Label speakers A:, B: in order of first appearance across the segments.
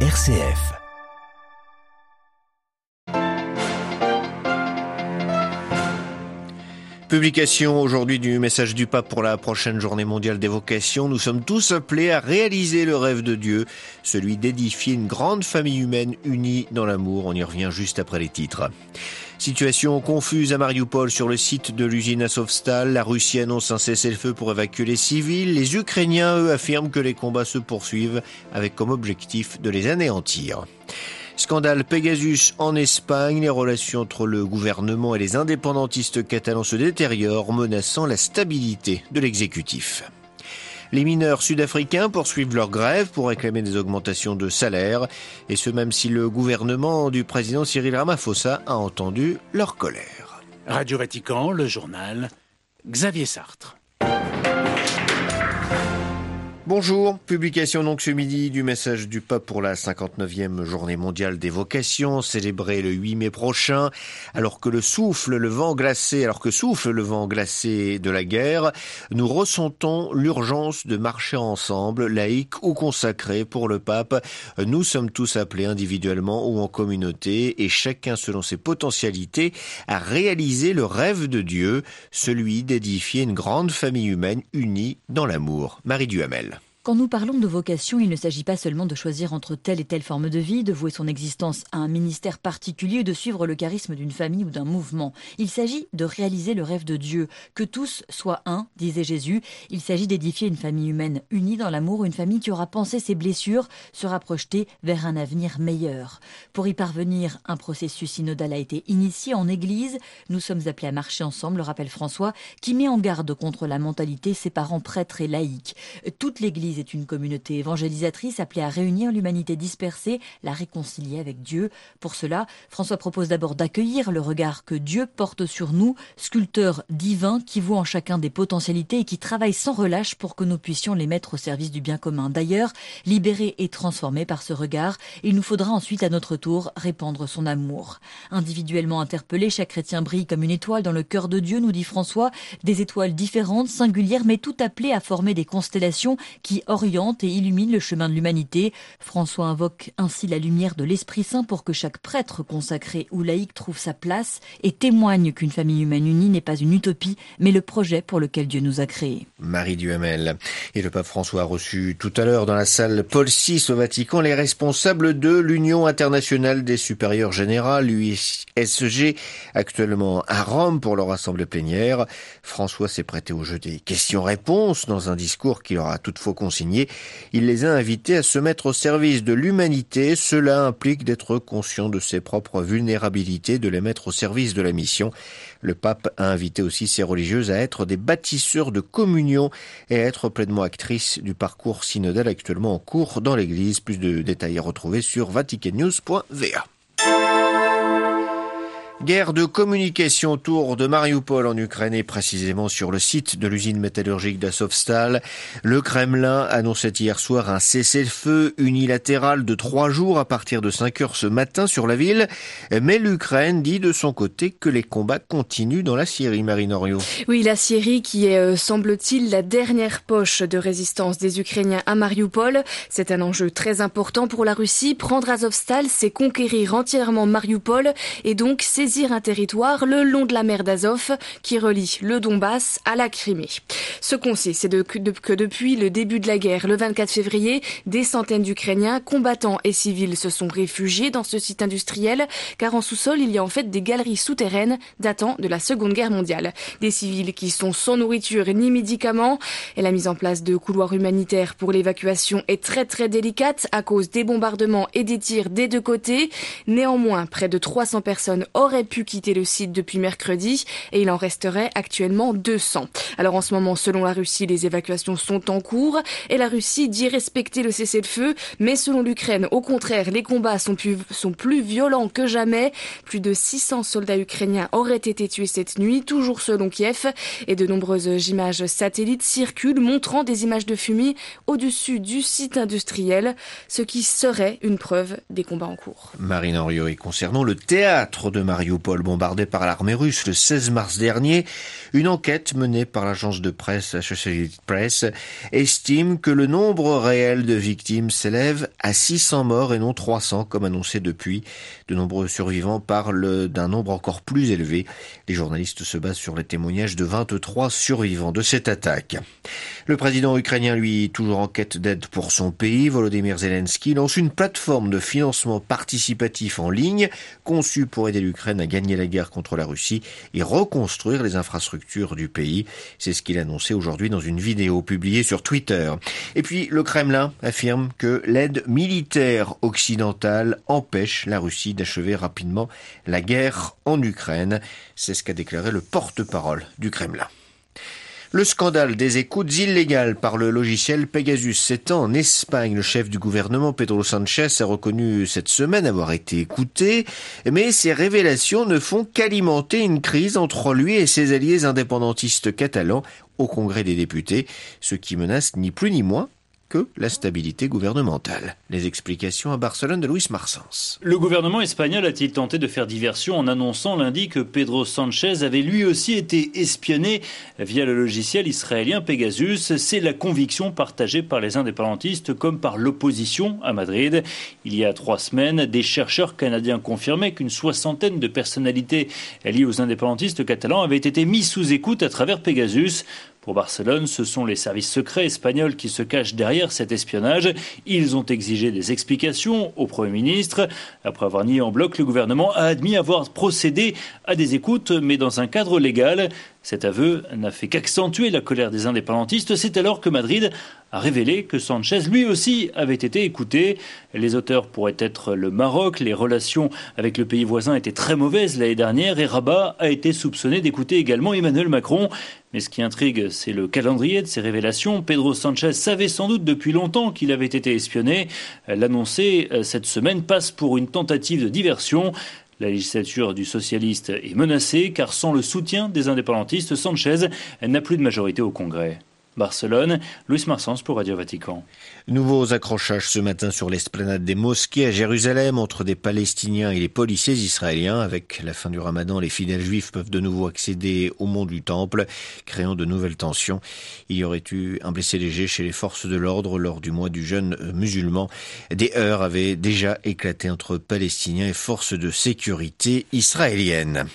A: RCF. Publication aujourd'hui du message du pape pour la prochaine journée mondiale des vocations. Nous sommes tous appelés à réaliser le rêve de Dieu, celui d'édifier une grande famille humaine unie dans l'amour. On y revient juste après les titres. Situation confuse à Mariupol sur le site de l'usine Azovstal. La Russie annonce un cessez-le-feu pour évacuer les civils. Les Ukrainiens, eux, affirment que les combats se poursuivent avec comme objectif de les anéantir. Scandale Pegasus en Espagne, les relations entre le gouvernement et les indépendantistes catalans se détériorent, menaçant la stabilité de l'exécutif. Les mineurs sud-africains poursuivent leur grève pour réclamer des augmentations de salaire, et ce même si le gouvernement du président Cyril Ramaphosa a entendu leur colère.
B: Radio Vatican, le journal, Xavier Sartre.
A: Bonjour, publication donc ce midi du message du pape pour la 59e journée mondiale des vocations, célébrée le 8 mai prochain, alors que le souffle, le vent glacé, alors que souffle le vent glacé de la guerre, nous ressentons l'urgence de marcher ensemble, laïcs ou consacrés pour le pape. Nous sommes tous appelés individuellement ou en communauté et chacun selon ses potentialités à réaliser le rêve de Dieu, celui d'édifier une grande famille humaine unie dans l'amour. Marie Duhamel.
C: Quand nous parlons de vocation, il ne s'agit pas seulement de choisir entre telle et telle forme de vie, de vouer son existence à un ministère particulier ou de suivre le charisme d'une famille ou d'un mouvement. Il s'agit de réaliser le rêve de Dieu, que tous soient un, disait Jésus. Il s'agit d'édifier une famille humaine unie dans l'amour, une famille qui aura pensé ses blessures, sera projetée vers un avenir meilleur. Pour y parvenir, un processus synodal a été initié en Église. Nous sommes appelés à marcher ensemble, le rappelle François, qui met en garde contre la mentalité séparant prêtres et laïcs. Toute l'Église est une communauté évangélisatrice appelée à réunir l'humanité dispersée, la réconcilier avec Dieu. Pour cela, François propose d'abord d'accueillir le regard que Dieu porte sur nous, sculpteur divin qui voit en chacun des potentialités et qui travaille sans relâche pour que nous puissions les mettre au service du bien commun. D'ailleurs, libérés et transformés par ce regard, il nous faudra ensuite à notre tour répandre son amour. Individuellement interpellé, chaque chrétien brille comme une étoile dans le cœur de Dieu, nous dit François, des étoiles différentes, singulières, mais toutes appelées à former des constellations qui oriente et illumine le chemin de l'humanité. François invoque ainsi la lumière de l'Esprit Saint pour que chaque prêtre consacré ou laïque trouve sa place et témoigne qu'une famille humaine unie n'est pas une utopie, mais le projet pour lequel Dieu nous a créés.
A: Marie Duhamel. Et le pape François a reçu tout à l'heure dans la salle Paul VI au Vatican les responsables de l'Union internationale des supérieurs générales, l'USG, actuellement à Rome pour leur assemblée plénière. François s'est prêté au jeu des questions-réponses dans un discours qui leur a toutefois il les a invités à se mettre au service de l'humanité. Cela implique d'être conscient de ses propres vulnérabilités, de les mettre au service de la mission. Le pape a invité aussi ses religieuses à être des bâtisseurs de communion et à être pleinement actrices du parcours synodal actuellement en cours dans l'Église. Plus de détails à retrouver sur vaticannews.va. Guerre de communication autour de Mariupol en Ukraine et précisément sur le site de l'usine métallurgique d'Azovstal. Le Kremlin annonçait hier soir un cessez-le-feu unilatéral de trois jours à partir de 5 heures ce matin sur la ville. Mais l'Ukraine dit de son côté que les combats continuent dans la Syrie, Marinorio.
D: Oui, la Syrie qui est, euh, semble-t-il, la dernière poche de résistance des Ukrainiens à Mariupol. C'est un enjeu très important pour la Russie. Prendre Azovstal, c'est conquérir entièrement Mariupol et donc c'est saisir un territoire le long de la mer d'Azov qui relie le Donbass à la Crimée. Ce qu'on sait, c'est que depuis le début de la guerre, le 24 février, des centaines d'Ukrainiens, combattants et civils, se sont réfugiés dans ce site industriel, car en sous-sol, il y a en fait des galeries souterraines datant de la Seconde Guerre mondiale. Des civils qui sont sans nourriture ni médicaments, et la mise en place de couloirs humanitaires pour l'évacuation est très très délicate à cause des bombardements et des tirs des deux côtés. Néanmoins, près de 300 personnes auraient pu quitter le site depuis mercredi et il en resterait actuellement 200. Alors en ce moment, selon la Russie, les évacuations sont en cours et la Russie dit respecter le cessez-le-feu, mais selon l'Ukraine, au contraire, les combats sont plus, sont plus violents que jamais. Plus de 600 soldats ukrainiens auraient été tués cette nuit, toujours selon Kiev, et de nombreuses images satellites circulent montrant des images de fumée au-dessus du site industriel, ce qui serait une preuve des combats en cours.
A: Marine Henriot, et concernant le théâtre de Marie Mariupol bombardée par l'armée russe le 16 mars dernier, une enquête menée par l'agence de presse Associated Press estime que le nombre réel de victimes s'élève à 600 morts et non 300 comme annoncé depuis. De nombreux survivants parlent d'un nombre encore plus élevé. Les journalistes se basent sur les témoignages de 23 survivants de cette attaque. Le président ukrainien, lui, toujours en quête d'aide pour son pays, Volodymyr Zelensky, lance une plateforme de financement participatif en ligne conçue pour aider l'Ukraine à gagner la guerre contre la Russie et reconstruire les infrastructures du pays. C'est ce qu'il a annoncé aujourd'hui dans une vidéo publiée sur Twitter. Et puis, le Kremlin affirme que l'aide militaire occidentale empêche la Russie d'achever rapidement la guerre en Ukraine. C'est ce qu'a déclaré le porte-parole du Kremlin. Le scandale des écoutes illégales par le logiciel Pegasus s'étend en Espagne. Le chef du gouvernement, Pedro Sanchez, a reconnu cette semaine avoir été écouté, mais ces révélations ne font qu'alimenter une crise entre lui et ses alliés indépendantistes catalans au Congrès des députés, ce qui menace ni plus ni moins que la stabilité gouvernementale. Les explications à Barcelone de Luis Marsens.
E: Le gouvernement espagnol a-t-il tenté de faire diversion en annonçant lundi que Pedro Sanchez avait lui aussi été espionné via le logiciel israélien Pegasus? C'est la conviction partagée par les indépendantistes comme par l'opposition à Madrid. Il y a trois semaines, des chercheurs canadiens confirmaient qu'une soixantaine de personnalités liées aux indépendantistes catalans avaient été mises sous écoute à travers Pegasus. Pour Barcelone, ce sont les services secrets espagnols qui se cachent derrière cet espionnage. Ils ont exigé des explications au Premier ministre. Après avoir nié en bloc, le gouvernement a admis avoir procédé à des écoutes, mais dans un cadre légal. Cet aveu n'a fait qu'accentuer la colère des indépendantistes. C'est alors que Madrid a révélé que Sanchez lui aussi avait été écouté. Les auteurs pourraient être le Maroc. Les relations avec le pays voisin étaient très mauvaises l'année dernière et Rabat a été soupçonné d'écouter également Emmanuel Macron. Mais ce qui intrigue, c'est le calendrier de ces révélations. Pedro Sanchez savait sans doute depuis longtemps qu'il avait été espionné. L'annoncer euh, cette semaine passe pour une tentative de diversion. La législature du socialiste est menacée car sans le soutien des indépendantistes, Sanchez n'a plus de majorité au Congrès. Barcelone, Louis Marsens pour Radio Vatican.
A: Nouveaux accrochages ce matin sur l'esplanade des mosquées à Jérusalem entre des Palestiniens et les policiers israéliens. Avec la fin du ramadan, les fidèles juifs peuvent de nouveau accéder au mont du Temple, créant de nouvelles tensions. Il y aurait eu un blessé léger chez les forces de l'ordre lors du mois du jeûne musulman. Des heurts avaient déjà éclaté entre Palestiniens et forces de sécurité israéliennes.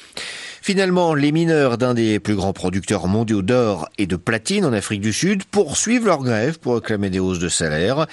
A: Finalement, les mineurs d'un des plus grands producteurs mondiaux d'or et de platine en Afrique du Sud poursuivent leur grève pour réclamer des hausses de salaire.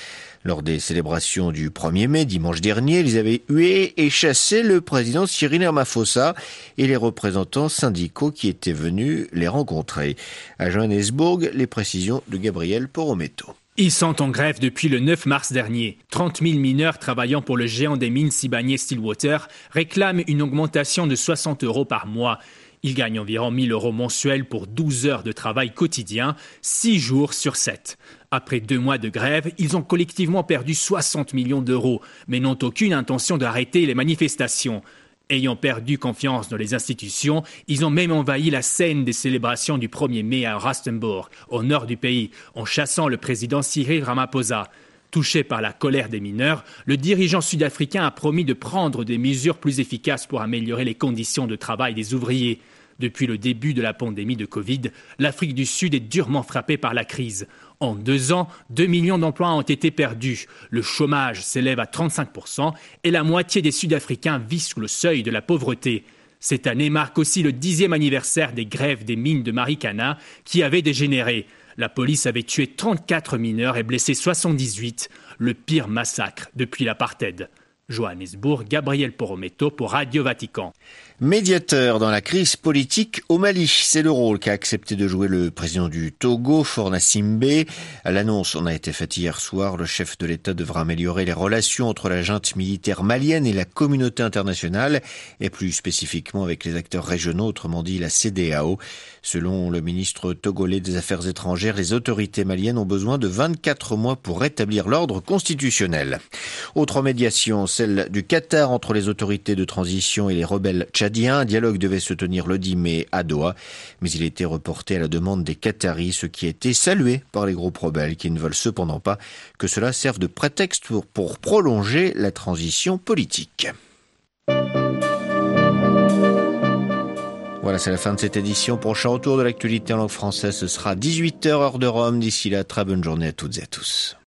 A: Lors des célébrations du 1er mai, dimanche dernier, ils avaient hué et chassé le président Cyril Ramaphosa et les représentants syndicaux qui étaient venus les rencontrer. À Johannesburg, les précisions de Gabriel Porometo.
F: Ils sont en grève depuis le 9 mars dernier. 30 000 mineurs travaillant pour le géant des mines Sibanye Stillwater réclament une augmentation de 60 euros par mois. Ils gagnent environ 1000 euros mensuels pour 12 heures de travail quotidien, 6 jours sur 7. Après deux mois de grève, ils ont collectivement perdu 60 millions d'euros, mais n'ont aucune intention d'arrêter les manifestations. Ayant perdu confiance dans les institutions, ils ont même envahi la scène des célébrations du 1er mai à Rustenburg, au nord du pays, en chassant le président Cyril Ramaphosa. Touché par la colère des mineurs, le dirigeant sud-africain a promis de prendre des mesures plus efficaces pour améliorer les conditions de travail des ouvriers. Depuis le début de la pandémie de Covid, l'Afrique du Sud est durement frappée par la crise. En deux ans, 2 millions d'emplois ont été perdus. Le chômage s'élève à 35% et la moitié des Sud-Africains vit sous le seuil de la pauvreté. Cette année marque aussi le dixième anniversaire des grèves des mines de Marikana qui avaient dégénéré. La police avait tué 34 mineurs et blessé 78, le pire massacre depuis l'apartheid. Johannesburg, Gabriel Porometo pour Radio Vatican.
A: Médiateur dans la crise politique au Mali, c'est le rôle qu'a accepté de jouer le président du Togo, Forna Simbe. L'annonce en a été faite hier soir. Le chef de l'État devra améliorer les relations entre la junte militaire malienne et la communauté internationale, et plus spécifiquement avec les acteurs régionaux, autrement dit la CDAO. Selon le ministre togolais des Affaires étrangères, les autorités maliennes ont besoin de 24 mois pour rétablir l'ordre constitutionnel. Autre médiation, celle du Qatar entre les autorités de transition et les rebelles tchadiens un dialogue devait se tenir le 10 mai à Doha, mais il était reporté à la demande des Qataris, ce qui a été salué par les groupes rebelles qui ne veulent cependant pas que cela serve de prétexte pour prolonger la transition politique. Voilà, c'est la fin de cette édition. Prochain retour de l'actualité en langue française, ce sera 18h heure de Rome. D'ici là, très bonne journée à toutes et à tous.